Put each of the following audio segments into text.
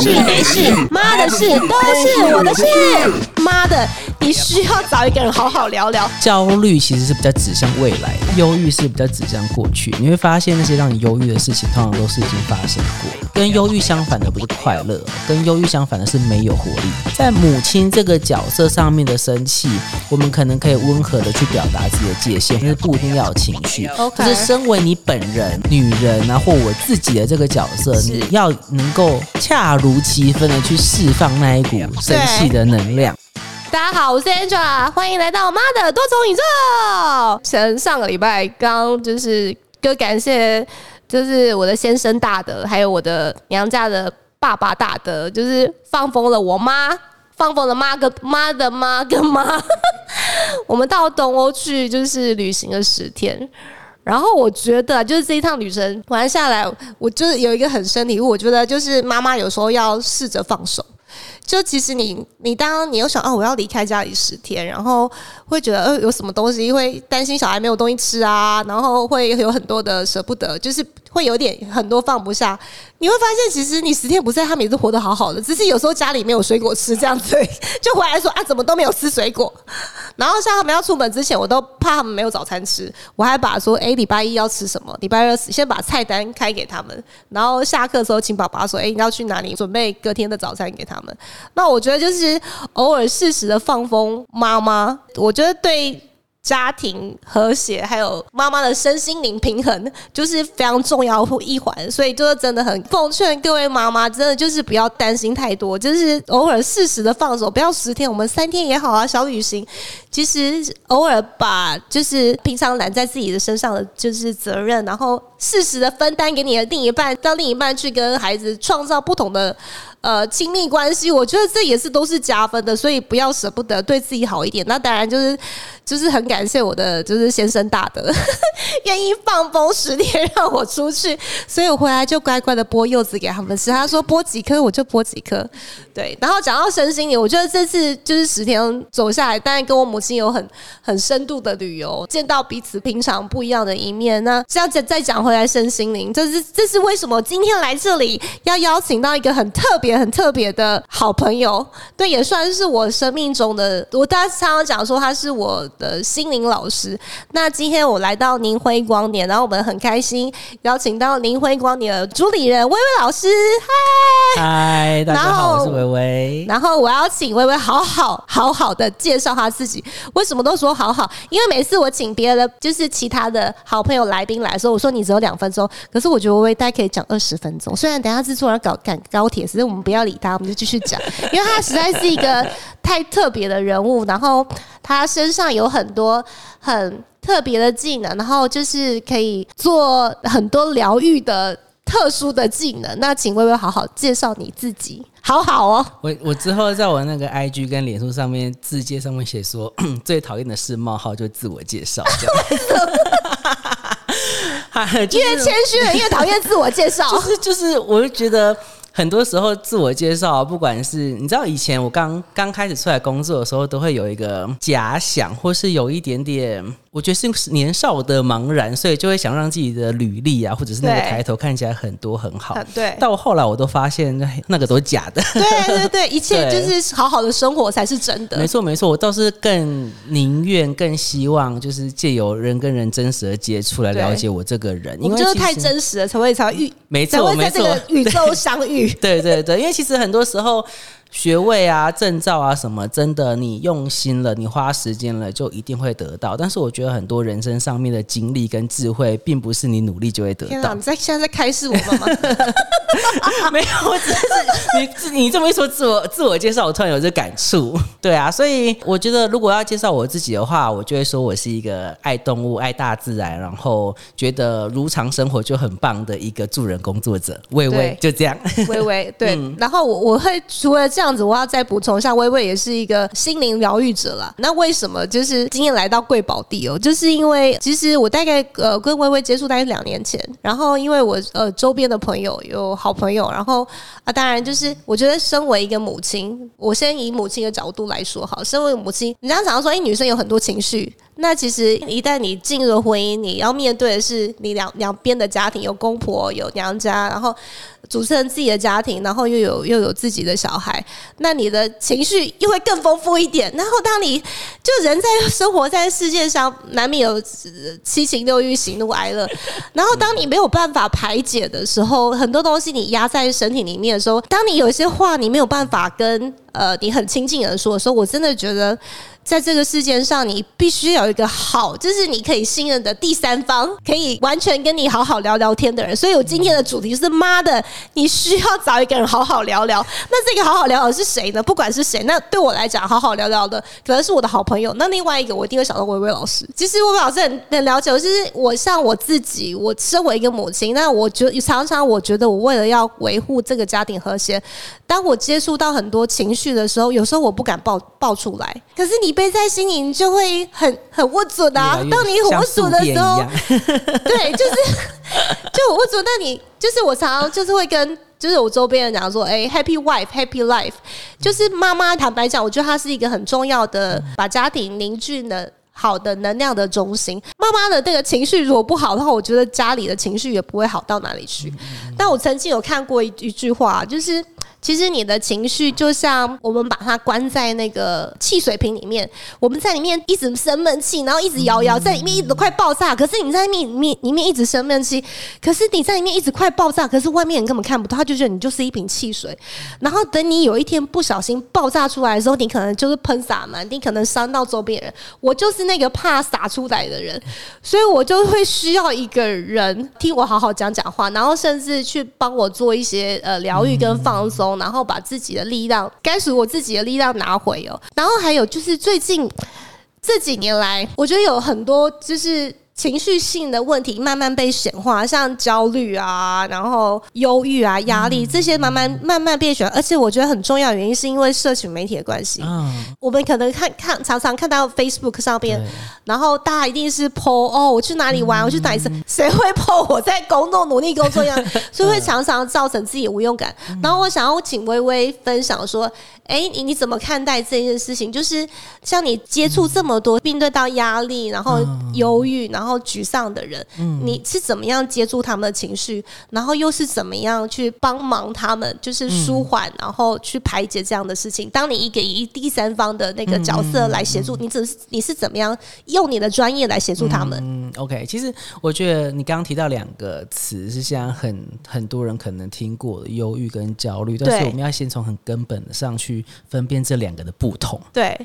事没事，妈的事都是我的事。妈的，你需要找一个人好好聊聊。焦虑其实是比较指向未来，忧郁是比较指向过去。你会发现那些让你忧郁的事情，通常都是已经发生过。跟忧郁相反的不是快乐，跟忧郁相反的是没有活力。在母亲这个角色上面的生气，我们可能可以温和的去表达自己的界限，但是不一定要有情绪。就是身为你本人、女人啊，或我自己的这个角色，你要能够恰如其分的去释放那一股生气的能量。大家好，我是 Angela，欢迎来到妈的多重宇宙。前上个礼拜刚就是哥感谢，就是我的先生大德，还有我的娘家的爸爸大德，就是放风了我妈，放风了妈个妈的妈跟妈，我们到东欧去就是旅行了十天。然后我觉得，就是这一趟旅程玩下来，我就是有一个很深体悟，我觉得就是妈妈有时候要试着放手。就其实你，你当你又想哦，我要离开家里十天，然后会觉得呃有什么东西，会担心小孩没有东西吃啊，然后会有很多的舍不得，就是会有点很多放不下。你会发现，其实你十天不在，他们也是活得好好的，只是有时候家里没有水果吃，这样子就回来说啊，怎么都没有吃水果。然后像他们要出门之前，我都怕他们没有早餐吃，我还把说，哎，礼拜一要吃什么？礼拜二先把菜单开给他们，然后下课的时候请爸爸说，哎，你要去哪里？准备隔天的早餐给他们。那我觉得就是偶尔适时的放风，妈妈，我觉得对。家庭和谐，还有妈妈的身心灵平衡，就是非常重要一环。所以就是真的很奉劝各位妈妈，真的就是不要担心太多，就是偶尔适时的放手，不要十天，我们三天也好啊，小旅行。其实偶尔把就是平常揽在自己的身上的就是责任，然后适时的分担给你的另一半，让另一半去跟孩子创造不同的。呃，亲密关系，我觉得这也是都是加分的，所以不要舍不得对自己好一点。那当然就是 就是很感谢我的就是先生大德，愿意放风十天让我出去，所以我回来就乖乖的剥柚子给他们吃。他说剥几颗我就剥几颗，对。然后讲到身心灵，我觉得这次就是十天走下来，当然跟我母亲有很很深度的旅游，见到彼此平常不一样的一面。那这样子再讲回来身心灵，这是这是为什么今天来这里要邀请到一个很特别。很特别的好朋友，对，也算是我生命中的。我大家常常讲说他是我的心灵老师。那今天我来到宁辉光年，然后我们很开心邀请到宁辉光年的主理人薇薇老师。嗨，嗨，大家好，我是薇薇。然后我要请薇薇好好好好的介绍他自己。为什么都说好好？因为每次我请别的就是其他的好朋友来宾来的时候，我说你只有两分钟，可是我觉得微微大概可以讲二十分钟。虽然等下制作人搞赶高铁，所以我们。不要理他，我们就继续讲，因为他实在是一个太特别的人物，然后他身上有很多很特别的技能，然后就是可以做很多疗愈的特殊的技能。那请微微好好介绍你自己，好好哦。我我之后在我那个 IG 跟脸书上面字界上面写说，最讨厌的是冒号就自我介绍，这样。越谦虚的越讨厌自我介绍，就 是就是，我就觉得。很多时候自我介绍，不管是你知道以前我刚刚开始出来工作的时候，都会有一个假想，或是有一点点。我觉得是年少的茫然，所以就会想让自己的履历啊，或者是那个抬头看起来很多很好。对，到后来我都发现那那个都是假的。对对对，一切 就是好好的生活才是真的。没错没错，我倒是更宁愿、更希望，就是借由人跟人真实的接触来了解我这个人。因为就是太真实了，才会才遇，没错没错，宇宙相遇。对对对，因为其实很多时候。学位啊、证照啊什么，真的你用心了，你花时间了，就一定会得到。但是我觉得很多人生上面的经历跟智慧，并不是你努力就会得到。你在现在在开示我们吗？没有，我只是你你这么一说，自我自我介绍，我突然有这感触。对啊，所以我觉得如果要介绍我自己的话，我就会说我是一个爱动物、爱大自然，然后觉得如常生活就很棒的一个助人工作者。微微就这样，微微对。然后我我会除了这样。这样子，我要再补充一下，微微也是一个心灵疗愈者啦。那为什么就是今天来到贵宝地哦？就是因为其实我大概呃跟微微接触大概两年前，然后因为我呃周边的朋友有好朋友，然后啊当然就是我觉得身为一个母亲，我先以母亲的角度来说好，身为母亲，你刚刚讲到说，哎，女生有很多情绪。那其实一旦你进入了婚姻，你要面对的是你两两边的家庭，有公婆，有娘家，然后。组成自己的家庭，然后又有又有自己的小孩，那你的情绪又会更丰富一点。然后当你就人在生活在世界上，难免有七情六欲、喜怒哀乐。然后当你没有办法排解的时候，很多东西你压在身体里面的时候，当你有一些话你没有办法跟呃你很亲近的人说的时候，我真的觉得。在这个世界上，你必须有一个好，就是你可以信任的第三方，可以完全跟你好好聊聊天的人。所以我今天的主题是妈的，你需要找一个人好好聊聊。那这个好好聊聊是谁呢？不管是谁，那对我来讲，好好聊聊的可能是我的好朋友。那另外一个，我一定会想到薇薇老师。其实薇薇老师很很了解，就是我像我自己，我身为一个母亲，那我觉常常我觉得我为了要维护这个家庭和谐，当我接触到很多情绪的时候，有时候我不敢爆爆出来。可是你。背在心里，你就会很很握准啊。当你握准的时候，对，就是就握准。那你就是我常常就是会跟就是我周边人讲说，哎，Happy Wife, Happy Life，就是妈妈。坦白讲，我觉得她是一个很重要的，把家庭凝聚的好的能量的中心。妈妈的这个情绪如果不好的话，我觉得家里的情绪也不会好到哪里去。但我曾经有看过一一句话，就是。其实你的情绪就像我们把它关在那个汽水瓶里面，我们在里面一直生闷气，然后一直摇摇，在里面一直快爆炸。可是你在里面里面里面一直生闷气，可是你在里面一直快爆炸，可是外面人根本看不到，他就觉得你就是一瓶汽水。然后等你有一天不小心爆炸出来的时候，你可能就是喷洒满你，可能伤到周边人。我就是那个怕洒出来的人，所以我就会需要一个人听我好好讲讲话，然后甚至去帮我做一些呃疗愈跟放松。然后把自己的力量，该属我自己的力量拿回哦。然后还有就是最近这几年来，我觉得有很多就是。情绪性的问题慢慢被显化，像焦虑啊，然后忧郁啊，压力这些慢慢慢慢变选，而且我觉得很重要原因是因为社群媒体的关系。嗯，我们可能看看常常看到 Facebook 上边，然后大家一定是 po 哦，我去哪里玩，我去哪一次，谁会 po 我在工作努力工作样，所以会常常造成自己无用感。然后我想要请微微分享说，哎，你你怎么看待这件事情？就是像你接触这么多，面对到压力，然后忧郁，然后然后沮丧的人，嗯你是怎么样接住他们的情绪？然后又是怎么样去帮忙他们，就是舒缓，然后去排解这样的事情？当你一个以第三方的那个角色来协助，你怎你是怎么样用你的专业来协助他们？嗯，OK，其实我觉得你刚刚提到两个词是现在很很多人可能听过的忧郁跟焦虑，但是我们要先从很根本的上去分辨这两个的不同。对，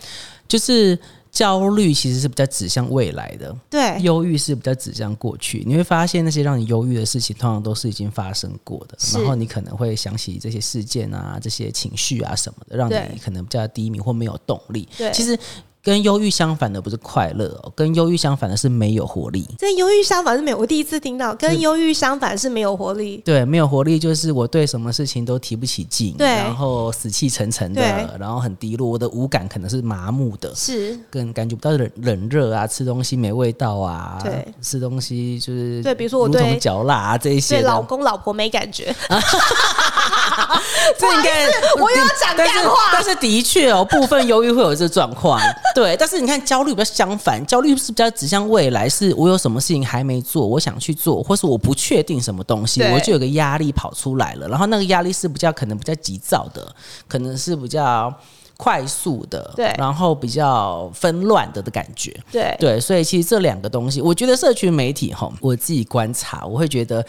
就是。焦虑其实是比较指向未来的，对；忧郁是比较指向过去。你会发现那些让你忧郁的事情，通常都是已经发生过的，然后你可能会想起这些事件啊、这些情绪啊什么的，让你可能比较低迷或没有动力。对，其实。跟忧郁相反的不是快乐，跟忧郁相反的是没有活力。跟忧郁相反是没有，我第一次听到，跟忧郁相反是没有活力。对，没有活力就是我对什么事情都提不起劲，对，然后死气沉沉的，然后很低落，我的五感可能是麻木的，是，更感觉不到冷冷热啊，吃东西没味道啊，对，吃东西就是对，比如说我对嚼蜡啊这一些，对老公老婆没感觉。这应该我又要讲电话，但是的确哦，部分忧郁会有这状况。对，但是你看焦虑比较相反，焦虑是比较指向未来，是我有什么事情还没做，我想去做，或是我不确定什么东西，我就有个压力跑出来了。然后那个压力是比较可能比较急躁的，可能是比较快速的，对，然后比较纷乱的的感觉，对对。所以其实这两个东西，我觉得社群媒体哈，我自己观察，我会觉得。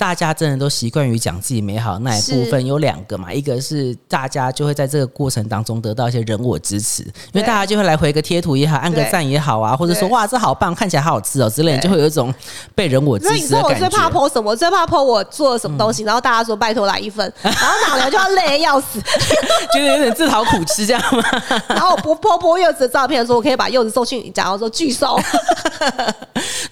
大家真的都习惯于讲自己美好那一部分，有两个嘛，一个是大家就会在这个过程当中得到一些人我支持，因为大家就会来回个贴图也好，按个赞也好啊，或者说哇这好棒，看起来好好吃哦之类，就会有一种被人我支持的感觉。你说我最怕 po 什么？最怕 po 我做了什么东西，然后大家说拜托来一份，然后哪来就要 累要死，觉得有点自讨苦吃这样吗？然后我 po po 柚子的照片的时候，我可以把柚子送去你家，然后说拒收。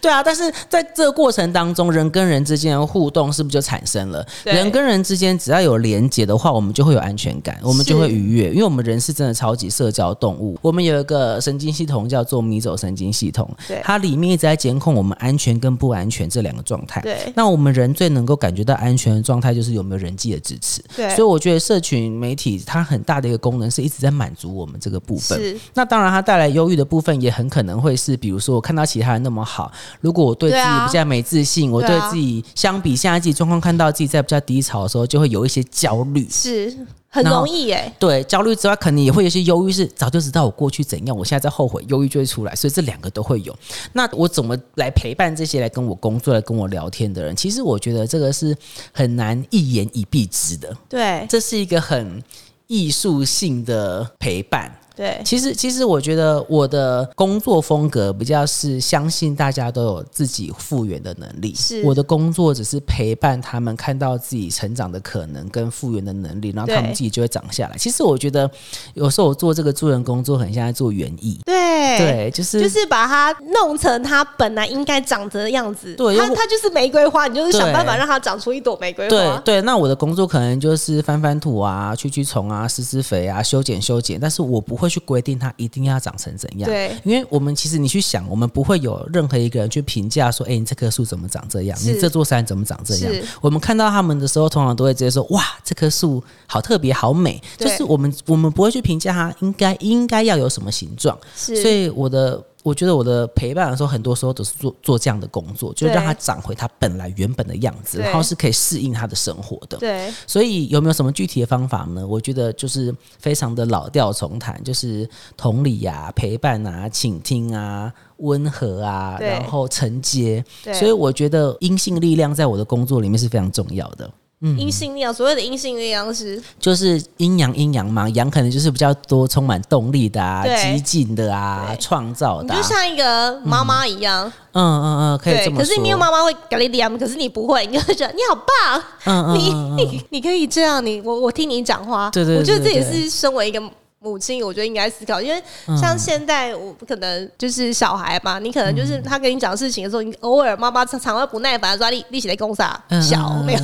对啊，但是在这个过程当中，人跟人之间的互动。动是不是就产生了？对人跟人之间只要有连接的话，我们就会有安全感，我们就会愉悦，因为我们人是真的超级社交动物。我们有一个神经系统叫做迷走神经系统对，它里面一直在监控我们安全跟不安全这两个状态。对那我们人最能够感觉到安全的状态，就是有没有人际的支持。对所以我觉得社群媒体它很大的一个功能是一直在满足我们这个部分。是那当然，它带来忧郁的部分也很可能会是，比如说我看到其他人那么好，如果我对自己对啊比较没自信，我对自己相比现在自己状况看到自己在比较低潮的时候，就会有一些焦虑。是很容易哎、对，焦虑之外，可能也会有一些忧郁，是早就知道我过去怎样，我现在在后悔，忧郁就会出来，所以这两个都会有。那我怎么来陪伴这些来跟我工作、来跟我聊天的人？其实我觉得这个是很难一言以蔽之的，对这是一个很艺术性的陪伴。对其实，其实我觉得我的工作风格比较是相信大家都有自己复原的能力。是我的工作只是陪伴他们看到自己成长的可能跟复原的能力，然后他们自己就会长下来。其实我觉得有时候我做这个助人工作，很像在做园艺。对对，就是就是把它弄成它本来应该长的样子。对它它就是玫瑰花，你就是想办法让它长出一朵玫瑰花。对对，那我的工作可能就是翻翻土啊、驱驱虫啊、施施肥啊、修剪修剪，但是我不会去规定它一定要长成怎样。对因为我们其实你去想，我们不会有任何一个人去评价说，哎、你这棵树怎么长这样？你这座山怎么长这样？我们看到他们的时候，通常都会直接说，哇，这棵树好特别，好美。就是我们我们不会去评价它应该应该要有什么形状。是，所以我的。我觉得我的陪伴的时候，很多时候都是做做这样的工作，就是让他长回他本来原本的样子，对然后是可以适应他的生活的。对所以有没有什么具体的方法呢？我觉得就是非常的老调重弹，就是同理呀、陪伴啊、倾听啊、温和啊，然后承接。所以我觉得阴性力量在我的工作里面是非常重要的。阴性力量，所谓的阴性力量是？就是阴阳阴阳嘛，阳可能就是比较多充满动力的啊、对。激进的啊、对。创造的、啊。就。像一个妈妈一样，嗯嗯嗯，可以对。这么说。可是没有妈妈会给你量，可是你不会，你就会觉得你好棒，嗯嗯你嗯嗯。你你可以这样，你我我听你讲话，对对对我觉得这也对。是身为一个。母亲，我觉得应该思考，因为嗯像现在我不可能就是小孩嘛，你可能就是他跟你讲事情的时候，你偶尔妈妈常常会不耐烦地说你你写在公啥嗯小嗯嗯。没有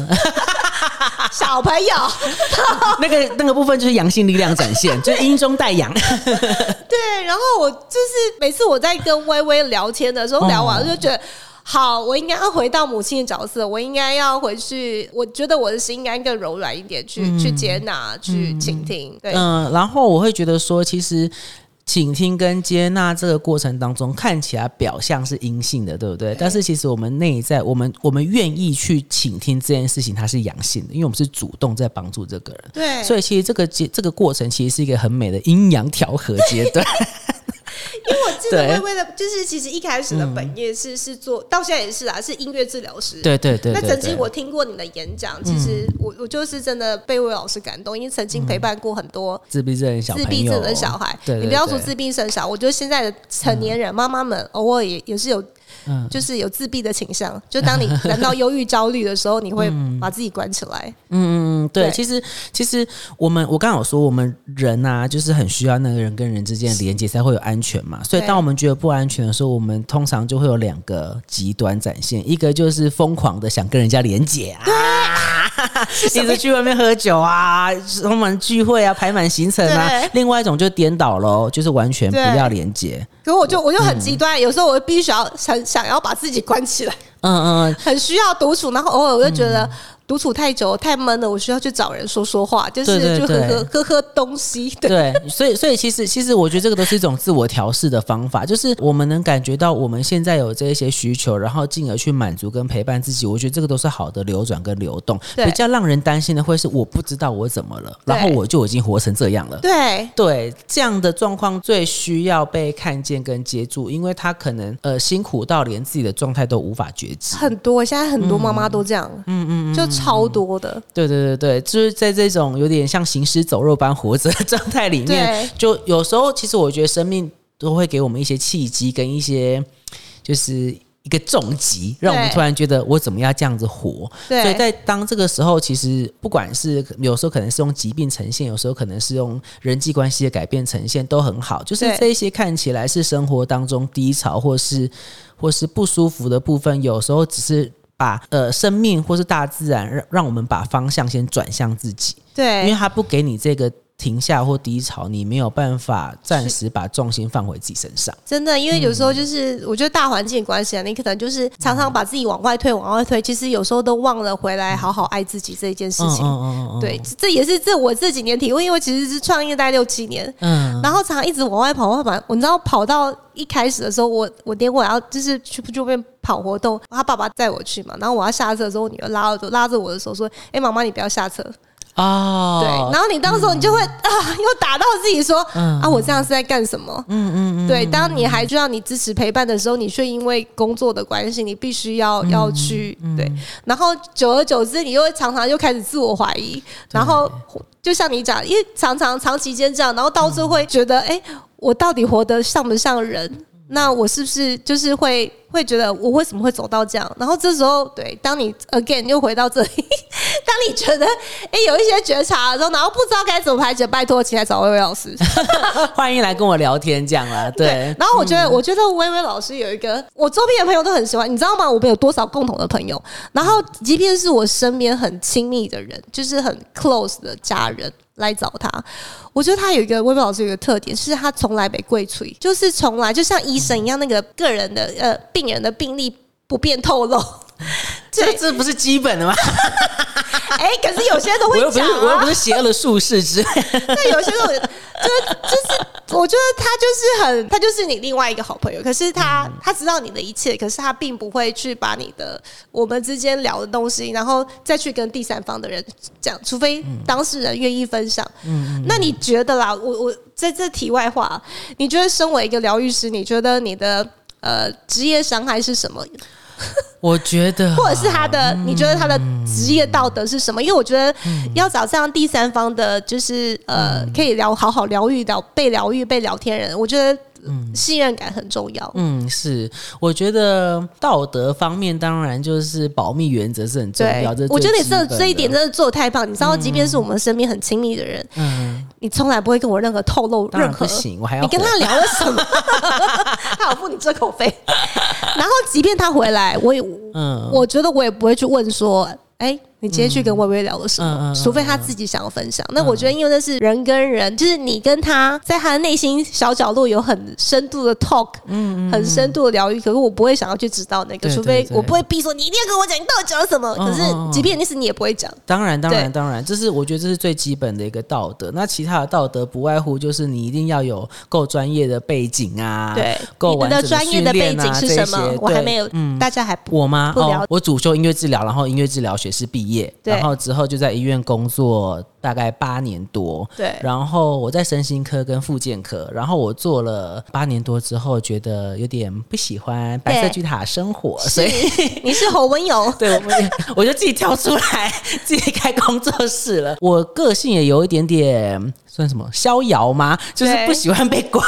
小朋友，那个那个部分就是阳性力量展现，就是阴中带阳。对，然后我就是每次我在跟微微聊天的时候，聊完我就觉得。好，我应该要回到母亲的角色，我应该要回去。我觉得我的心应该更柔软一点，去、去接纳，去倾听。对，嗯，然后我会觉得说，其实倾听跟接纳这个过程当中，看起来表象是阴性的，对不对？但是其实我们内在，我们我们愿意去倾听这件事情，它是阳性的，因为我们是主动在帮助这个人。对，所以其实这个阶这个过程其实是一个很美的阴阳调和阶段。因为我记得对微微的，就是其实一开始的本业是、是做，到现在也是啊，是音乐治疗师。对对对对那曾经我听过你的演讲，其实我我就是真的被魏老师感动，因为曾经陪伴过很多自闭症小自闭症的小孩，你不要说自闭症小，我觉得现在的成年人妈妈们偶尔也也是有，嗯就是有自闭的倾向。就当你 感到忧郁、焦虑的时候，你会把自己关起来。嗯，对，对其实其实我们我刚刚有说，我们人啊，就是很需要那个人跟人之间的连接才会有安全嘛。所以对当我们觉得不安全的时候，我们通常就会有两个极端展现，一个就是疯狂的想跟人家连接啊，一直去外面喝酒啊，充满聚会啊，排满行程啊。另外一种就颠倒喽，就是完全不要连接。可我就我就很极端，有时候我必须要想想要把自己关起来，嗯嗯嗯，很需要独处，然后偶尔我就觉得。独处太久太闷了，我需要去找人说说话，就是就喝喝 喝喝东西。对对，所以所以其实其实我觉得这个都是一种自我调试的方法，就是我们能感觉到我们现在有这一些需求，然后进而去满足跟陪伴自己，我觉得这个都是好的流转跟流动。对比较让人担心的会是我不知道我怎么了，然后我就已经活成这样了。对对，这样的状况最需要被看见跟接住，因为他可能呃辛苦到连自己的状态都无法觉知。很多现在很多妈妈都这样，嗯嗯就超多的。对对对对，就是在这种有点像行尸走肉般活着的状态里面，就有时候其实我觉得生命都会给我们一些契机跟一些就是一个重击，让我们突然觉得我怎么样这样子活。所以在当这个时候，其实不管是有时候可能是用疾病呈现，有时候可能是用人际关系的改变呈现，都很好。就是这一些看起来是生活当中低潮或是或是不舒服的部分，有时候只是。把呃生命或是大自然让让我们把方向先转向自己，对。因为对，它不给你这个停下或低潮，你没有办法暂时把重心放回自己身上。真的，因为有时候就是我觉得大环境关系啊，你可能就是常常把自己往外推，往外推，其实有时候都忘了回来好好爱自己这一件事情。嗯嗯对，这也是这我这几年体会，因为其实是创业大概六七年，嗯然后常常一直往外跑，往外跑。我你知道跑到一开始的时候，我我连我要就是去就边跑活动，他爸爸载我去嘛，然后我要下车的时候，我女儿拉着拉着我的手说：“哎、妈妈，你不要下车。哦，对，然后你到时候你就会、啊，又打到自己说、嗯。啊，我这样是在干什么？嗯嗯嗯，对，当你还需要你支持陪伴的时候，你却因为工作的关系，你必须要、嗯要去对，然后久而久之，你又会常常又开始自我怀疑，然后就像你讲，因为常常长期间这样，然后到最后会觉得，哎、我到底活得像不像人？那我是不是就是会会觉得我为什么会走到这样？然后这时候，对，当你 again 又回到这里，当你觉得哎、有一些觉察的时候，然后不知道该怎么排解，拜托，请来找薇薇老师。欢迎来跟我聊天，这样啦，对，然后我觉得，我觉得薇薇老师有一个，我周边的朋友都很喜欢，你知道吗？我们有多少共同的朋友？然后，即便是我身边很亲密的人，就是很 close 的家人来找他，我觉得他有一个薇薇老师有一个特点，是他从来没跪垂，就是从来就像医生一样，那个个人的呃病人的病历不便透露。这这不是基本的吗？哎、可是有些人都会讲啊我又不是，邪恶的术士之类的，对，有些人就是就是，我觉得他就是很，他就是你另外一个好朋友。可是他他知道你的一切，可是他并不会去把你的我们之间聊的东西，然后再去跟第三方的人讲，除非当事人愿意分享。那你觉得啦？我我在这题外话，你觉得身为一个疗愈师，你觉得你的呃职业伤害是什么？我觉得，或者是他的，你觉得他的职业道德是什么？因为我觉得要找这样第三方的，就是呃，可以聊好好疗愈疗被疗愈被聊天人，我觉得信任感很重要。嗯，是，我觉得道德方面当然就是保密原则是很重要。这，我觉得你这这一点真的做的太棒。你知道，即便是我们身边很亲密的人，嗯，你从来不会跟我任何透露任何不行，我还要你跟他聊了什么？他有付你这口费，然后即便他回来，我也嗯我觉得我也不会去问说，哎、你今天去跟薇薇聊了什么？嗯嗯嗯除非他自己想要分享。那我觉得，因为那是人跟人，就是你跟他在他的内心小角落有很深度的 talk，嗯很深度的疗愈。可是我不会想要去知道那个，除非我不会逼说你一定要跟我讲，你到底讲了什么。嗯可是即便那是你也不会讲。当然，当然，当然，这是我觉得这是最基本的一个道德。那其他的道德不外乎就是你一定要有够专业的背景啊，对，你够完整的专业的背景是什么我还没有，嗯大家还不我吗？哦，我主修音乐治疗，然后音乐治疗学士毕业，对。然后之后就在医院工作大概八年多。对然后我在身心科跟复健科，然后我做了八年多之后，觉得有点不喜欢白色巨塔生活，所以 你是侯文勇，对，我我就自己跳出来，自己开工作室了。我个性也有一点点算什么逍遥吗？就是不喜欢被管，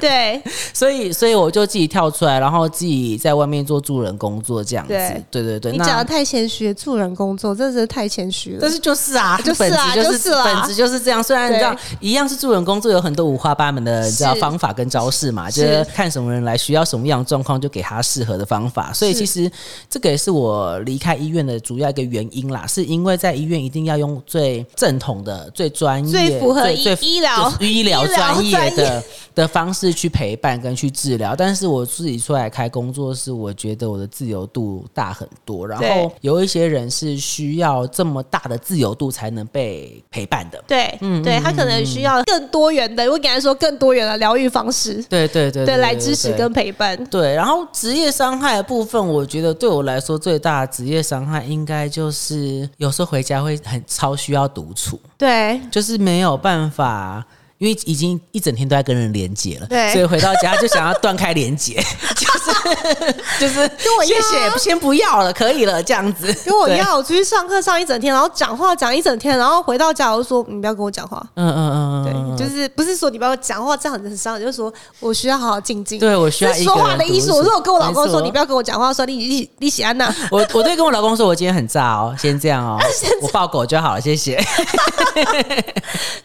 对所以所以我就自己跳出来，然后自己在外面做助人工作这样子。对对对对，你讲的太谦虚，助人工作真的是太谦虚了。但是就是啊，就是啊本质就是啦本质就是这样。虽然你知道一样是助人工作，有很多五花八门的你知道方法跟招式嘛，就是是看什么人来，需要什么样的状况，就给他适合的方法。所以其实这个也是我离开医院的主要一个原因啦，是因为在医院一定要用最正统的、最专业、最符合医医疗就是医疗专业专的的方式去陪伴跟去治疗。但是我自己出来开工作室，我觉得我的自由度大很多。然后有一些人是需要这么大的自由度才能被陪伴的。对，嗯对他可能需要更多元的，我给他说更多元的疗愈方式，对对对对，来支持跟陪伴。对，然后职业伤害的部分，我觉得对我来说最大的职业伤害，应该就是有时候回家会很超需要独处，对，就是没有办法。因为已经一整天都在跟人连接了，对所以回到家就想要断开连接，就 是就是 我谢要谢，先不要了，可以了，这样子。对，跟我要，我出去上课上一整天，然后讲话讲一整天，然后回到家我就说你不要跟我讲话。嗯嗯嗯对，就是不是说你不要讲话，这样很伤人，就是说我需要好好静静。对我需要是说话的艺术。我说我跟我老公说你不要跟我讲话，说你你你喜安娜。我我对跟我老公说，我今天很炸哦，先这样哦，我抱狗就好了，谢谢。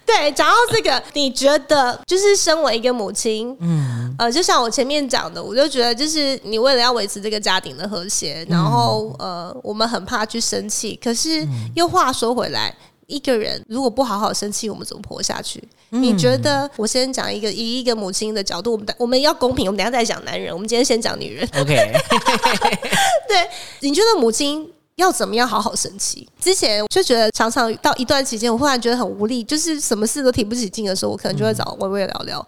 对，讲到这个，你觉得就是身为一个母亲，嗯，呃，就像我前面讲的，我就觉得就是你为了要维持这个家庭的和谐，然后呃，我们很怕去生气，可是又话说回来。一个人如果不好好生气，我们怎么活下去？你觉得？我先讲一个，以一个母亲的角度，我们我们要公平，我们等下再讲男人。我们今天先讲女人。OK，对，你觉得母亲要怎么样好好生气？之前就觉得常常到一段期间，我忽然觉得很无力，就是什么事都提不起劲的时候，我可能就会找微微聊聊。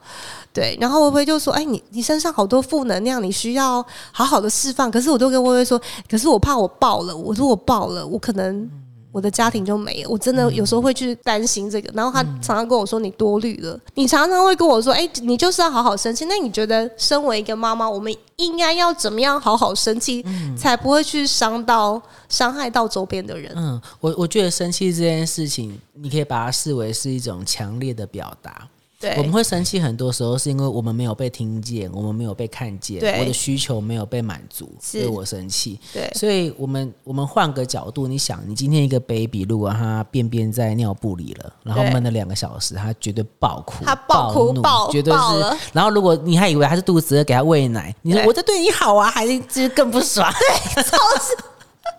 对，然后微微就说：“哎，你你身上好多负能量，你需要好好的释放。”可是我都跟微微说：“可是我怕我爆了，我说：“我爆了，我可能。”我的家庭就没了，我真的有时候会去担心这个。然后他常常跟我说：“你多虑了。”你常常会跟我说：“哎，你就是要好好生气。”那你觉得，身为一个妈妈，我们应该要怎么样好好生气，才不会去伤到、伤害到周边的人？嗯，我我觉得生气这件事情，你可以把它视为是一种强烈的表达。我们会生气，很多时候是因为我们没有被听见，我们没有被看见，我的需求没有被满足，所以我生气。对，所以我们我们换个角度，你想，你今天一个 baby，如果他便便在尿布里了，然后闷了两个小时，他绝对爆哭，他爆哭爆，绝对是。然后如果你还以为他是肚子饿，给他喂奶，你说我在对你好啊，还是就是更不爽？对，超级。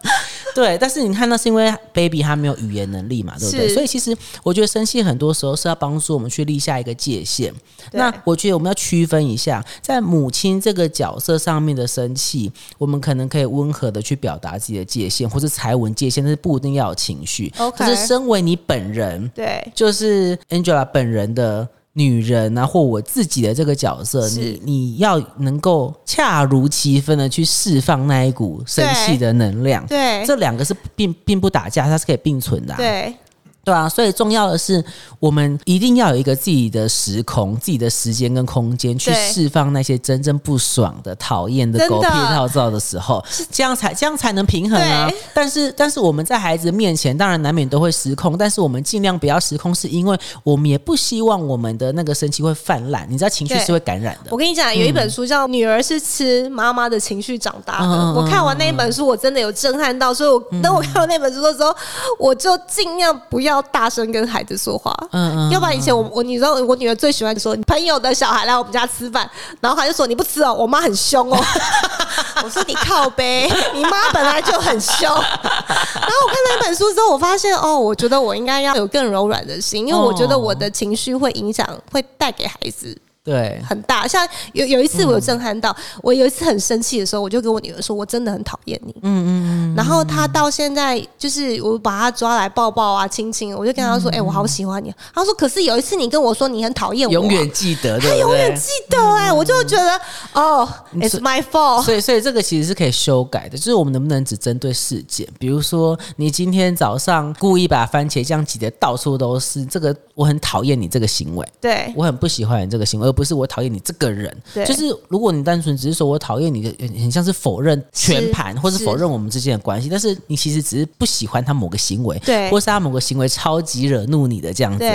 对，但是你看，那是因为 baby 他没有语言能力嘛，对不对？所以其实我觉得生气很多时候是要帮助我们去立下一个界限。那我觉得我们要区分一下，在母亲这个角色上面的生气，我们可能可以温和的去表达自己的界限，或是踩稳界限，但是不一定要有情绪。OK，就是身为你本人，对，就是 Angela 本人的。女人啊，或我自己的这个角色，你你要能够恰如其分的去释放那一股生气的能量，对，这两个是并并不打架，它是可以并存的，对。对啊，所以重要的是，我们一定要有一个自己的时空、自己的时间跟空间，去释放那些真正不爽的、讨厌的狗屁套造的时候，这样才这样才能平衡啊。但是，但是我们在孩子面前，当然难免都会失控，但是我们尽量不要失控，是因为我们也不希望我们的那个生气会泛滥。你知道，情绪是会感染的。我跟你讲，有一本书叫《女儿是吃妈妈的情绪长大的》，我看完那一本书，我真的有震撼到，所以我等我看完那本书的时候，我就尽量不要。要大声跟孩子说话，嗯嗯，要不然以前我我你知道我女儿最喜欢说朋友的小孩来我们家吃饭，然后她就说你不吃哦，我妈很凶哦。我说你靠呗，你妈本来就很凶。然后我看那本书之后，我发现哦，我觉得我应该要有更柔软的心，因为我觉得我的情绪会影响，会带给孩子。对，很大。像有有一次，我有震撼到，我有一次很生气的时候，我就跟我女儿说：“我真的很讨厌你。”嗯嗯嗯。然后她到现在，就是我把她抓来抱抱啊、亲亲，我就跟她说：“哎，我好喜欢你。”她说：“可是有一次你跟我说你很讨厌我，永远记得，她永远记得。”哎，我就觉得哦，It's my fault。所以，所以这个其实是可以修改的，就是我们能不能只针对事件？比如说，你今天早上故意把番茄酱挤得到处都是，这个我很讨厌你这个行为。对我很不喜欢你这个行为。不是我讨厌你这个人，就是如果你单纯只是说我讨厌你的，很像是否认全盘，或是否认我们之间的关系，但是你其实只是不喜欢他某个行为，对，或是他某个行为超级惹怒你的这样子，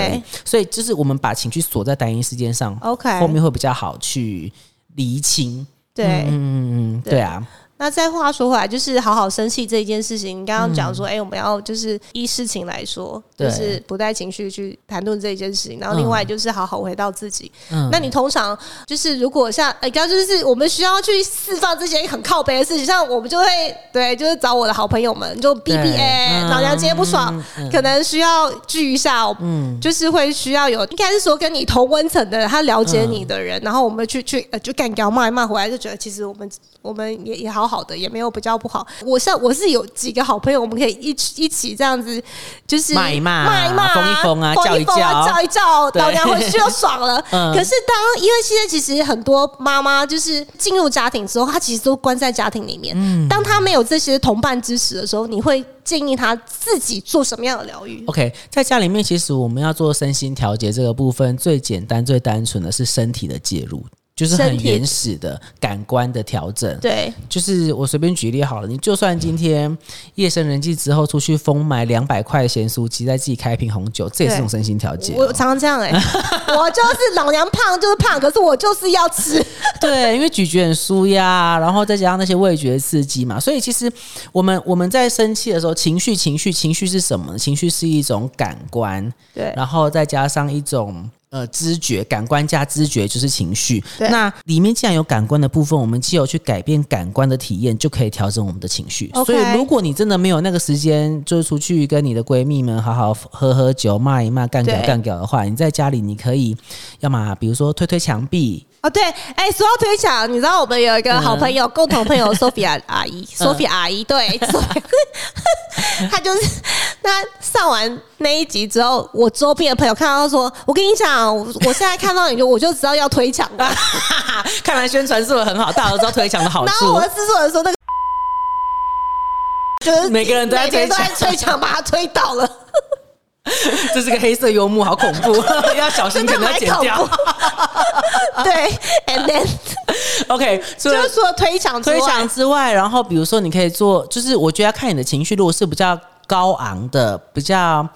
所以就是我们把情绪锁在单一事件上，OK，后面会比较好去厘清，对，嗯嗯嗯，对啊。那再话说回来，就是好好生气这一件事情。你刚刚讲说，哎，我们要就是依事情来说，就是不带情绪去谈论这一件事情。然后另外就是好好回到自己。嗯那你通常就是如果像哎，刚刚就是我们需要去释放这些很靠背的事情，像我们就会对，就是找我的好朋友们，就 B B A，老娘今天不爽，可能需要聚一下。嗯，就是会需要有，应该是说跟你同温层的，他了解你的人，然后我们去去呃，就干掉骂一骂回来，就觉得其实我们我们也也好。好的也没有比较不好，我像我是有几个好朋友，我们可以一起一起这样子，就是骂一骂、骂一骂、疯一疯啊、叫一叫、叫一叫，老娘回去就爽了。可是当因为现在其实很多妈妈就是进入家庭之后，她其实都关在家庭里面。当她没有这些同伴支持的时候，你会建议她自己做什么样的疗愈？OK，在家里面，其实我们要做身心调节这个部分，最简单、最单纯的是身体的介入。就是很原始的感官的调整，对，就是我随便举例好了，你就算今天夜深人静之后出去疯买两百块咸酥鸡，再自己开瓶红酒，这也是种身心调节。我常常这样哎，我就是老娘胖就是胖，可是我就是要吃。对，因为咀嚼很舒压，然后再加上那些味觉刺激嘛，所以其实我们我们在生气的时候，情绪情绪情绪是什么？情绪是一种感官，对，然后再加上一种。呃知觉，感官加知觉就是情绪。那里面既然有感官的部分，我们既有去改变感官的体验，就可以调整我们的情绪。所以如果你真的没有那个时间，就是出去跟你的闺蜜们好好喝喝酒、骂一骂、干掉对干掉的话，你在家里你可以，要么比如说推推墙壁。哦，对，哎，说到推墙，你知道我们有一个好朋友，共同朋友 Sophia 阿姨，Sophia 阿姨，对 她就是她上完那一集之后，我周边的朋友看到说，我跟你讲，我我现在看到你就我就知道要推墙了。看来宣传是不是很好，大家都知道推墙的好处然后我。的制作人说那个。就是每个人都在推墙，把他推倒了，这是个黑色幽默，好恐怖，要小心，可能要剪掉。对，and then OK，就是除了推墙推外墙之外，然后比如说你可以做，就是我觉得要看你的情绪，如果是比较高昂的，比较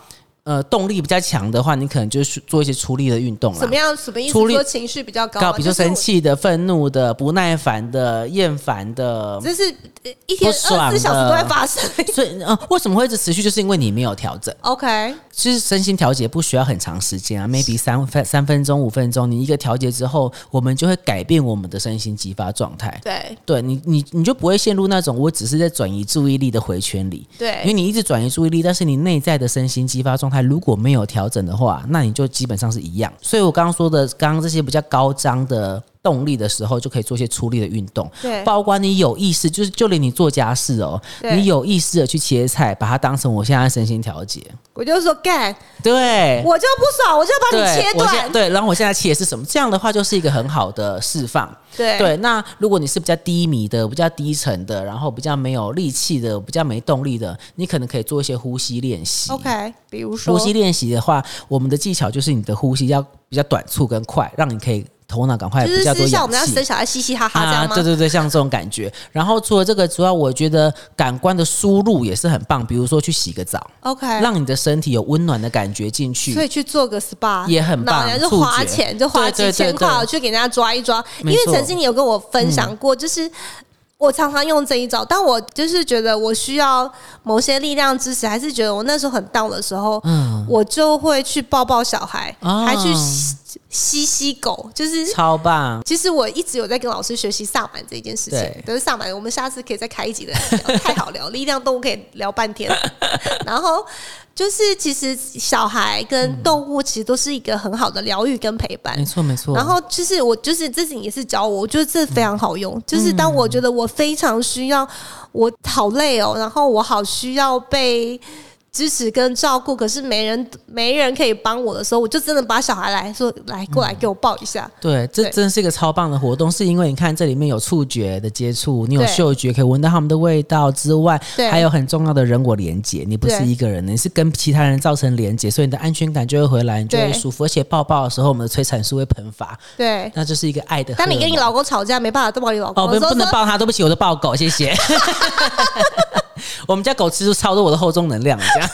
呃动力比较强的话，你可能就是做一些出力的运动了。怎么。样？什么意思？出力说情绪比较高比如说生气的、愤怒的、不耐烦的、厌烦的，这是呃一天二十四小时都在发生。所以呃，为什么会一直持续？就是因为你没有调整。OK，其实身心调节不需要很长时间啊，maybe 三分三分钟、五分钟，你一个调节之后，我们就会改变我们的身心激发状态。对对你，你你就不会陷入那种我只是在转移注意力的回圈里。对因为你一直转移注意力，但是你内在的身心激发状态如果没有调整的话，那你就基本上是一样。所以我刚刚说的，刚刚这些比较高张的动力的时候，就可以做一些出力的运动，对包括你有意识，就是就连你做家事哦，对你有意识的去切菜，把它当成我现在身心调节，我就说干，对。我就不爽，我就把你切断。对，然后我现在切的是什么？这样的话就是一个很好的释放。对对，那如果你是比较低迷的、比较低沉的，然后比较没有力气的、比较没动力的，你可能可以做一些呼吸练习。OK，比如说呼吸练习的话，我们的技巧就是你的呼吸要比较短促跟快，让你可以头脑赶快就是比较多是像我们要。生小孩嘻嘻哈哈这样吗？对对对，像这种感觉。然后除了这个，主要我觉得感官的输入也是很棒，比如说去洗个澡，OK，让你的身体有温暖的感觉进去所。以去做个 SPA 也很棒然后就触觉花钱，就花几千块，去给人家抓一抓。因为曾经你有跟我分享过，就是。我常常用这一招，但我就是觉得我需要某些力量支持，还是觉得我那时候很 down 的时候，嗯我就会去抱抱小孩，哦还去吸吸吸狗，就是超棒！其实我一直有在跟老师学习萨满这件事情对，但是萨满我们下次可以再开一集的聊，太好聊，力量动物可以聊半天。然后就是其实小孩跟动物其实都是一个很好的疗愈跟陪伴没。错没错。然后就是我就是这己也是教我，我觉得这非常好用。就是当我觉得我非常需要，我好累哦，然后我好需要被支持跟照顾，可是没人没人可以帮我的时候，我就真的把小孩来说来过来给我抱一下。对，这对。真是一个超棒的活动，是因为你看这里面有触觉的接触，你有嗅觉可以闻到他们的味道之外，还有很重要的人我连接，你不是一个人，你是跟其他人造成连接，所以你的安全感就会回来，你就会舒服，而且抱抱的时候，我们的催产素会喷发，对，那就是一个爱的。当你跟你老公吵架没办法都抱你老公。哦，不的时候，说。不能抱他，对不起，我都抱狗，谢谢。我们家狗吃出超多我的厚重能量，这样。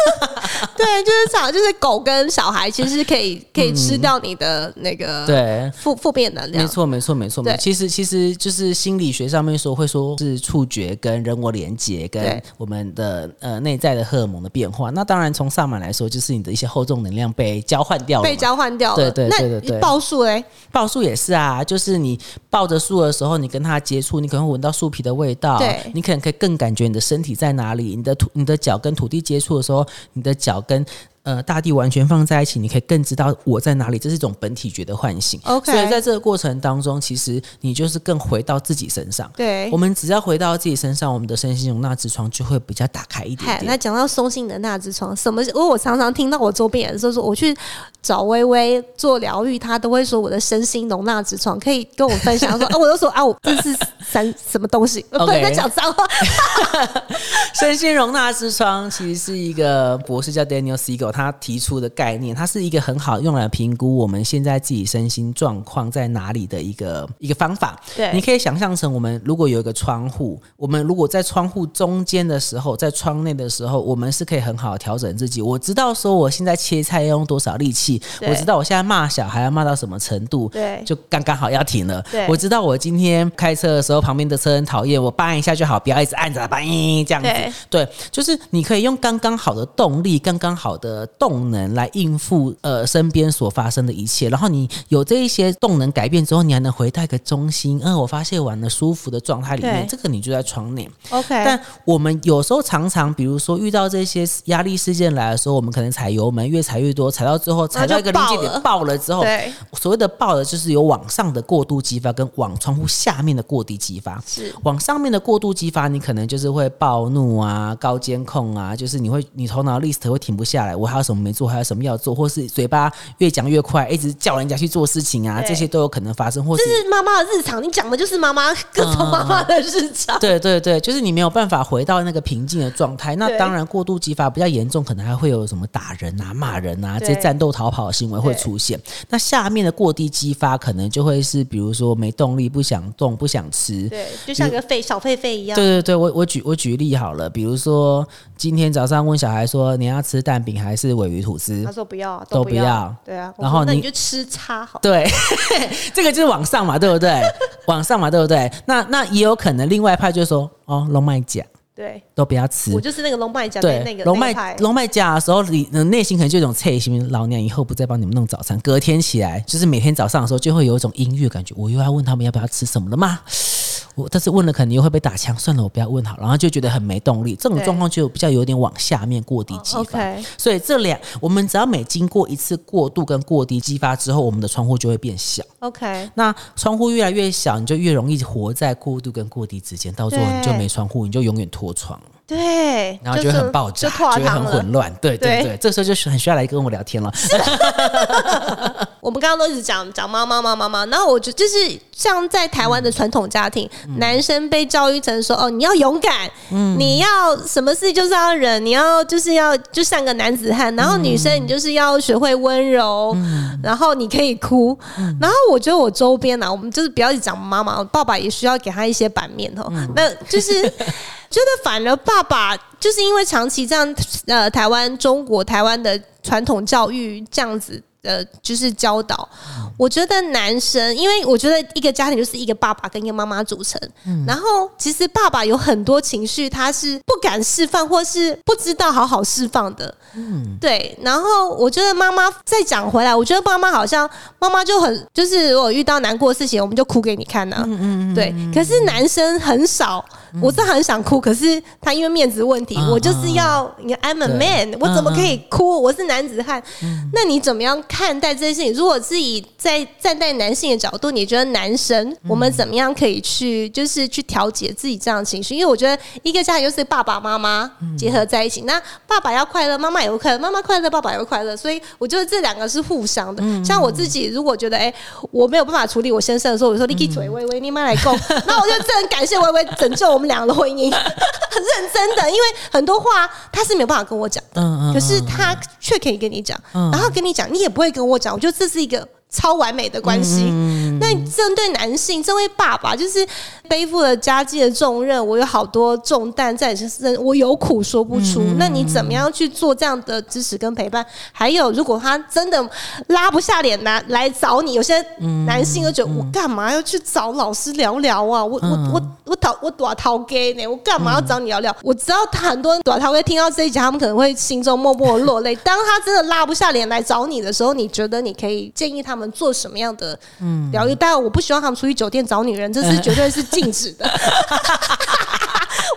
对，就是吵，就是狗跟小孩其实是可以可以吃掉你的那个嗯对。负负面能量。没错，没错，没错。对其实，其实就是心理学上面说，会说是触觉跟人我连接，跟我们的呃内在的荷尔蒙的变化。那当然，从萨满来说，就是你的一些厚重能量被交换掉了。被交换掉了，对对对对对那报数嘞？抱树也是啊，就是你抱着树的时候，你跟它接触，你可能会闻到树皮的味道，对你可能可以更感觉你的身体在哪里，你的土、你的脚跟土地接触的时候，你的脚脚跟呃，大地完全放在一起，你可以更知道我在哪里，这是一种本体觉的唤醒。OK 所以在这个过程当中，其实你就是更回到自己身上。对我，们只要回到自己身上，我们的身心容纳之窗就会比较打开一点。那讲到松性的纳之窗，什么？因为我常常听到我周边人说说，我去找微微做疗愈，他都会说我的身心容纳之窗，可以跟我分享说啊，我就说啊，我这是三什么东西？不能讲脏话。身心容纳之窗其实是一个博士叫 Daniel Siegel 他提出的概念，它是一个很好用来评估我们现在自己身心状况在哪里的一个一个方法。对你可以想象成我们如果有一个窗户，我们如果在窗户中间的时候，在窗内的时候，我们是可以很好的调整自己。我知道说我现在切菜要用多少力气，我知道我现在骂小孩要骂到什么程度，对就刚刚好要停了对。我知道我今天开车的时候，旁边的车很讨厌，我扒一下就好，不要一直按着叭这样子。对对，就是你可以用刚刚好的动力、刚刚好的的动能来应付呃身边所发生的一切，然后你有这一些动能改变之后，你还能回到一个中心，嗯，我发泄完了舒服的状态里面，这个你就在窗内。OK，但我们有时候常常，比如说遇到这些压力事件来的时候，我们可能踩油门越踩越多，踩到最后踩到一个临界点爆了之后，所谓的爆了就是有往上的过度激发跟往窗户下面的过低激发。是。往上面的过度激发，你可能就是会暴怒啊、高监控啊，就是你会你头脑 list 会停不下来，我还有什么没做，还有什么要做，或是嘴巴越讲越快，一直叫人家去做事情啊，这些都有可能发生，或是妈妈的日常，你讲的就是妈妈各种妈妈的日常。对对对，就是你没有办法回到那个平静的状态。那当然，过度激发比较严重，可能还会有什么打人啊、骂人啊这些战斗逃跑的行为会出现。那下面的过低激发，可能就会是比如说没动力、不想动、不想吃。对，就像个狒小狒狒一样。对对对，我我举我举例好了，比如说今天早上问小孩说你要吃蛋饼还是尾鱼吐司他？说不要，都不要。对啊，然后你那你就吃叉好。对，这个就是往上嘛，对不对？往上嘛，对不对？那那也有可能另外一派就说哦，龙脉甲对，都不要吃我。就是那个龙脉讲的对，那个龙脉龙脉甲的时候，你的内心可能就有一种脆心，老娘以后不再帮你们弄早餐。隔天起来，就是每天早上的时候，就会有一种音乐感觉，我又要问他们要不要吃什么了吗？我但是问了，可能又会被打枪，算了，我不要问好了，然后就觉得很没动力。这种状况就比较有点往下面过低激发。所以这两，我们只要每经过一次过度跟过低激发之后，我们的窗户就会变小。OK，那窗户越来越小，你就越容易活在过度跟过低之间，到最后你就没窗户，你就永远脱窗。对，然后就会很爆炸，就。很混乱。对对对对，这时候就是很需要来跟我聊天了。我们刚刚都一直讲讲妈妈妈妈妈，然后我觉得就是像在台湾的传统家庭，嗯男生被教育成说哦，你要勇敢，你要什么事就是要忍，你要就是要就像个男子汉，然后女生你就是要学会温柔，然后你可以哭，然后我觉得我周边呢、我们就是不要一直讲妈妈，爸爸也需要给他一些版面哦，那就是。觉得反而爸爸就是因为长期这样，呃，台湾、中国、台湾的传统教育这样子。呃，就是教导，我觉得男生，因为我觉得一个家庭就是一个爸爸跟一个妈妈组成，然后其实爸爸有很多情绪，他是不敢释放，或是不知道好好释放的，嗯对。然后我觉得妈妈再讲回来，我觉得妈妈好像妈妈就很就是如果遇到难过的事情，我们就哭给你看呐、对。可是男生很少，我是很想哭，可是他因为面子问题，嗯我就是要你 I'm a man，我怎么可以哭？我是男子汉。那你怎么样看待这件事情？如果是以在站在男性的角度，你觉得男生我们怎么样可以去就是去调节自己这样的情绪？因为我觉得一个家庭就是爸爸妈妈结合在一起，那爸爸要快乐，妈妈也会快乐，妈妈快乐，爸爸也会快乐，所以我觉得这两个是互相的。像我自己，如果觉得哎、我没有办法处理我先生的时候，我说你可以嘴微微，你妈来供，那我就真的很感谢微微拯救我们两个的婚姻，很认真的，因为很多话他是没有办法跟我讲的，嗯嗯可是他却可以跟你讲，然后跟你讲，你也不会跟我讲，我觉得这是一个超完美的关系。那针对男性，这位爸爸就是背负了家计的重任，我有好多重担在身上，我有苦说不出。那你怎么样去做这样的支持跟陪伴？还有，如果他真的拉不下脸来来找你，有些男性就觉得、我干嘛要去找老师聊聊啊？我、我我我讨我躲逃 gay 呢？我干嘛要找你聊聊？我知道他很多人躲逃 gay 听到这一集，他们可能会心中默默地落泪。当他真的拉不下脸来找你的时候，你觉得你可以建议他们做什么样的疗愈？当然，我不希望他们出去酒店找女人，这是 绝对是禁止的。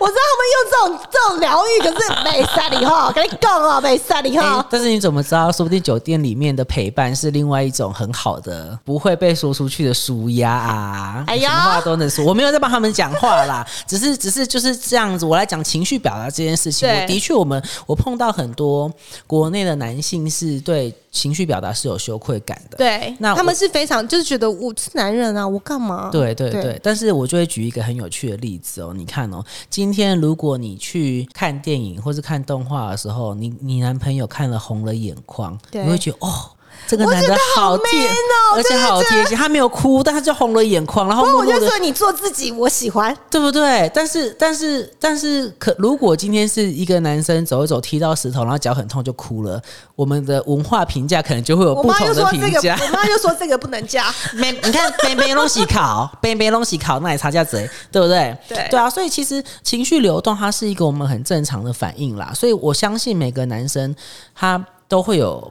我知道他们用这种这种疗愈，可是没赛里哈，跟你讲啊，没赛里哎哈。但是你怎么知道？说不定酒店里面的陪伴是另外一种很好的，不会被说出去的舒压啊！哎呀什么话都能说。我没有在帮他们讲话啦，只是只是就是这样子。我来讲情绪表达这件事情，我的确我们我碰到很多国内的男性是对情绪表达是有羞愧感的。对，那他们是非常就是觉得我是男人啊，我干嘛？对对对对，但是我就会举一个很有趣的例子哦。你看哦，今天如果你去看电影或是看动画的时候，你你男朋友看了红了眼眶，你会觉得哦。这个男的好好贴 man 哦而且好贴心。他没有哭，但他就红了眼眶，然后我就说你做自己，我喜欢。对不对？但是，但是，但是，可如果今天是一个男生走一走踢到石头，然后脚很痛就哭了，我们的文化评价可能就会有不同的评价。我妈就说这个不能加。没，你看，没没东西烤，没没东西烤，那也差价贼，对不对？对对啊，所以其实情绪流动，它是一个我们很正常的反应啦。所以我相信每个男生他。都会有。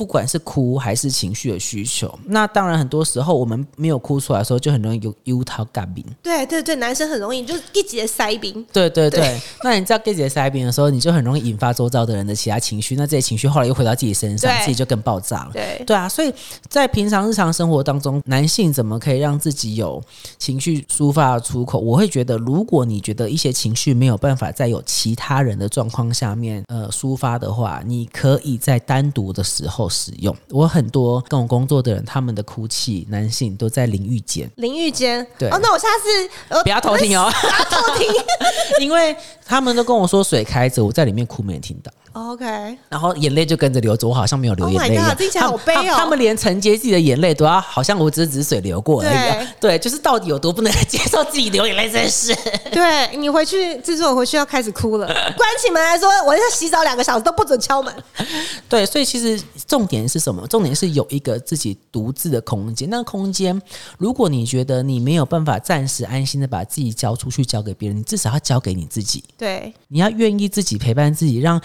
不管是哭还是情绪的需求，那当然很多时候我们没有哭出来的时候，就很容易有忧桃感病。对对对，男生很容易就是一节塞冰。对对对，那你知道一节塞冰的时候，你就很容易引发周遭的人的其他情绪，那这些情绪后来又回到自己身上，自己就更爆炸了。对对啊，所以在平常日常生活当中，男性怎么可以让自己有情绪抒发的出口？我会觉得，如果你觉得一些情绪没有办法在有其他人的状况下面呃抒发的话，你可以在单独的时候使用。我很多跟我工作的人，他们的哭泣，男性都在淋浴间，淋浴间。对哦，那我下次呃不要偷听哦，不要偷听。因为他们都跟我说水开着，我在里面哭没人听到。OK，然后眼泪就跟着流着，我好像没有流 Oh 眼泪一样。God，听起来好悲哦他们他们连承接自己的眼泪都要，好像我只是只是水流过而已啊。对，就是到底有多不能接受自己流眼泪这件事。对你回去制作回去要开始哭了，关起门来说我要洗澡两个小时都不准敲门。对，所以其实重点是什么？重点是有一个自己独自的空间。那个空间，如果你觉得你没有办法暂时安心的把自己交出去，交给别人，你至少要交给你自己。对。你要愿意自己陪伴自己，让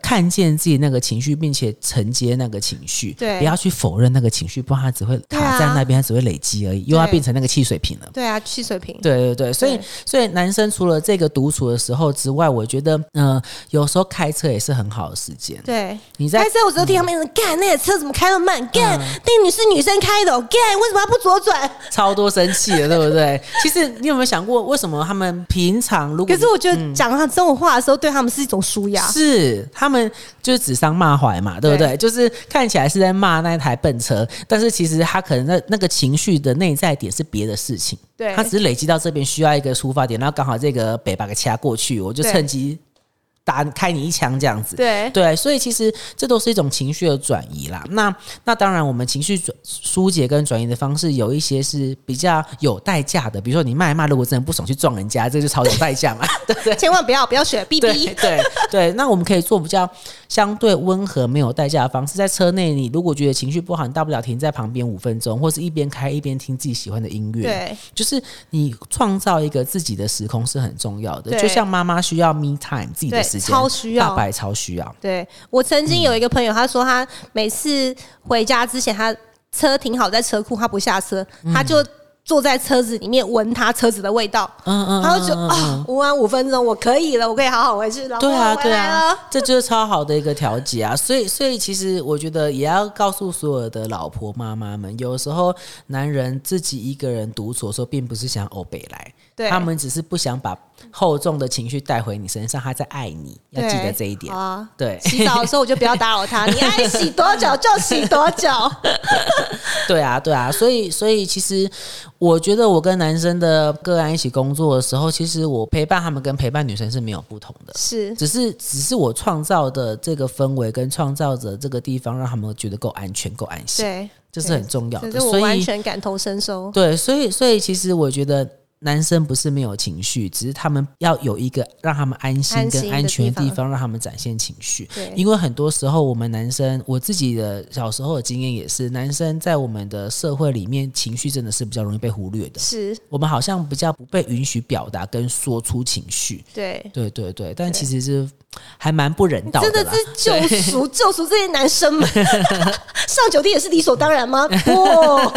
看见自己那个情绪，并且承接那个情绪，对不要去否认那个情绪，不然它只会卡在那边，它只会累积而已，又要变成那个汽水瓶了。对啊，汽水瓶。对对对，所以所以男生除了这个独处的时候之外，我觉得，嗯、有时候开车也是很好的时间。对，你在开车我只有听他们一直干那个车怎么开那么慢？干那女是女生开的哦，干为什么要不左转？超多生气的，对不对？其实你有没有想过，为什么他们平常如果可是我觉得讲他这种话的时候，对他们是一种舒压。是他们就是指桑骂槐嘛，对。不对？对就是看起来是在骂那台笨车，但是其实他可能那那个情绪的内在点是别的事情，对。他只是累积到这边需要一个出发点，然后刚好这个北把给掐过去，我就趁机打开你一枪这样子。对对，所以其实这都是一种情绪的转移啦。那那当然，我们情绪转疏解跟转移的方式有一些是比较有代价的，比如说你骂一骂，如果真的不爽去撞人家，这就超有代价嘛，对不对？千万不要不要学 B 对 B。对对，那我们可以做比较相对温和、没有代价的方式，在车内，你如果觉得情绪不好，你大不了停在旁边五分钟，或是一边开一边听自己喜欢的音乐。对，就是你创造一个自己的时空是很重要的，就像妈妈需要 me time 自己的对时间，超需要大白超需要。对我曾经有一个朋友，他说他每次回家之前，他车停好在车库，他不下车，他就坐在车子里面闻他车子的味道，嗯嗯，他就觉得啊，闻完五分钟我可以了，我可以好好回去了。对啊，对啊，这就是超好的一个调节啊！所以，所以其实我觉得也要告诉所有的老婆妈妈们，有时候男人自己一个人独处的时候，并不是想欧北来，对他们只是不想把厚重的情绪带回你身上，他在爱你，要记得这一点。啊。对，洗澡的时候我就不要打扰他，你爱洗多久就洗多久。对啊，对啊，所以，所以其实我觉得我跟男生的个案一起工作的时候，其实我陪伴他们跟陪伴女生是没有不同的。是只是只是我创造的这个氛围跟创造的这个地方，让他们觉得够安全、够安心，对，这是很重要的。所以我所以完全感同身受。对，所以所以其实我觉得男生不是没有情绪，只是他们要有一个让他们安心跟安全的地方地方，让他们展现情绪。对因为很多时候我们男生，我自己的小时候的经验也是，男生在我们的社会里面，情绪真的是比较容易被忽略的。是，我们好像比较不被允许表达跟说出情绪。对，对对对，但其实是还蛮不人道真的是救赎救赎这些男生们。上酒店也是理所当然吗？不。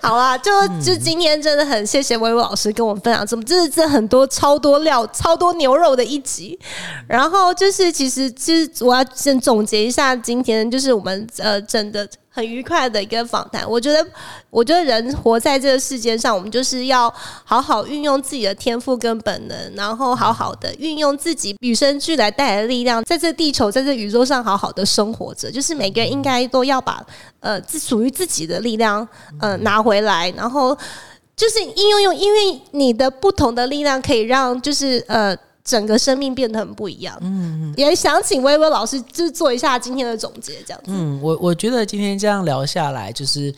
好啊，就就今天真的很谢谢薇薇老师跟我们分享这么，这是这很多超多料、超多牛肉的一集。然后就是，其实其实我要先总结一下今天就是我们呃真的很愉快的一个访谈。我觉得，我觉得人活在这个世界上，我们就是要好好运用自己的天赋跟本能，然后好好的运用自己与生俱来带来的力量，在这地球，在这宇宙上好好的生活着。就是每个人应该都要把呃自属于自己的力量呃拿回来，然后就是应用用，因为你的不同的力量可以让就是呃。整个生命变得很不一样，嗯，也想请微微老师就是做一下今天的总结，这样子。嗯，我我觉得今天这样聊下来，就是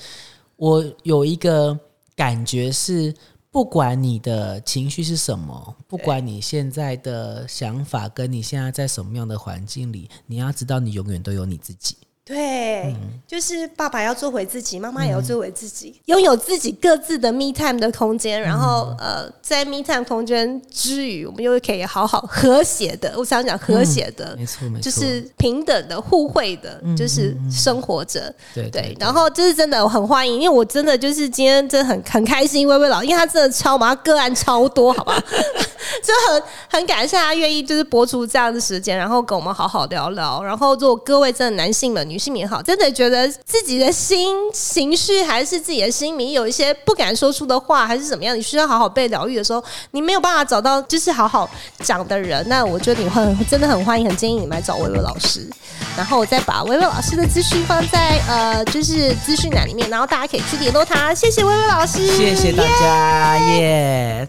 我有一个感觉是，不管你的情绪是什么，不管你现在的想法跟你现在在什么样的环境里，你要知道，你永远都有你自己。对，就是爸爸要做回自己，妈妈也要做回自己，拥有自己各自的 me time 的空间，然后呃，在 me time 空间之余，我们又可以好好和谐的，我想讲和谐的，没错没错，就是平等的、互惠的，就是生活着。对对，然后就是真的我很欢迎，因为我真的就是今天真的很很开心，微微老，因为他真的超嘛，个案超多，好吧，就很很感谢他愿意就是播出这样的时间，然后跟我们好好聊聊。然后如果各位真的男性们、女女性也好，真的觉得自己的心情绪还是自己的心里有一些不敢说出的话，还是怎么样，你需要好好被疗愈的时候，你没有办法找到就是好好讲的人，那我觉得你会真的很欢迎，很建议你来找微微老师。然后我再把微微老师的资讯放在呃，就是资讯栏里面，然后大家可以去联络他。谢谢微微老师，谢谢大家，耶。